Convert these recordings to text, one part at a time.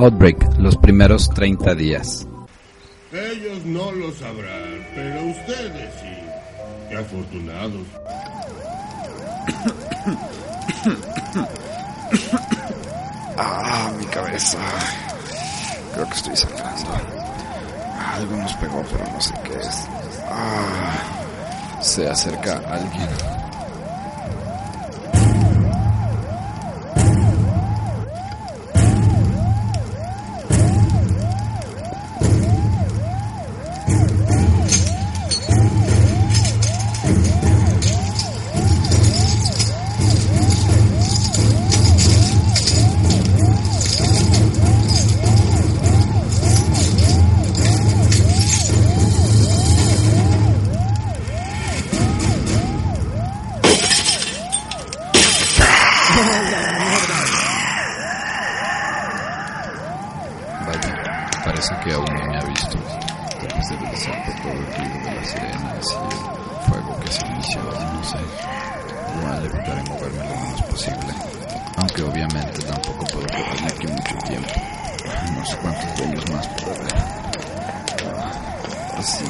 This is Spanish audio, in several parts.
Outbreak, los primeros 30 días. Ellos no lo sabrán, pero ustedes sí. Qué afortunados. Ah, mi cabeza. Creo que estoy sangrando. Algo nos pegó, pero no sé qué es. Ah, se acerca alguien. Parece que aún no me ha visto. Después de ser por todo el ruido de las sirenas y el fuego que se inició, no sé. Igual evitaré moverme lo menos posible. Aunque obviamente tampoco puedo quedarme aquí mucho tiempo. No sé cuántos años más puedo ver. Así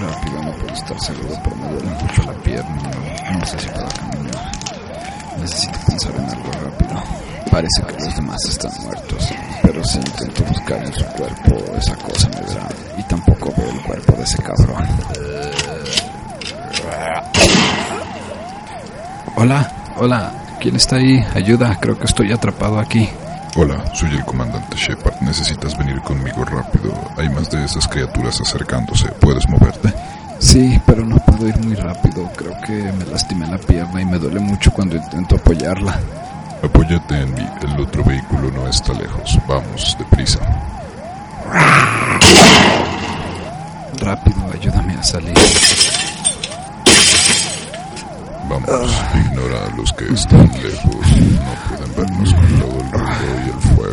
rápido no puedo estar seguro, pero me duele mucho la pierna. No sé si puedo caminar. Necesito pensar en algo rápido. Parece que los demás están muertos, pero si intento buscar en su cuerpo, esa cosa me verá. Y tampoco veo el cuerpo de ese cabrón. Hola, hola, ¿quién está ahí? Ayuda, creo que estoy atrapado aquí. Hola, soy el comandante Shepard. Necesitas venir conmigo rápido. Hay más de esas criaturas acercándose. ¿Puedes moverte? Sí, pero no puedo ir muy rápido. Creo que me lastimé la pierna y me duele mucho cuando intento apoyarla. Apóyate en mí. El otro vehículo no está lejos. Vamos, deprisa. Rápido, ayúdame a salir. Vamos, ignora a los que están lejos. No pueden vernos con todo el ruido y el fuego.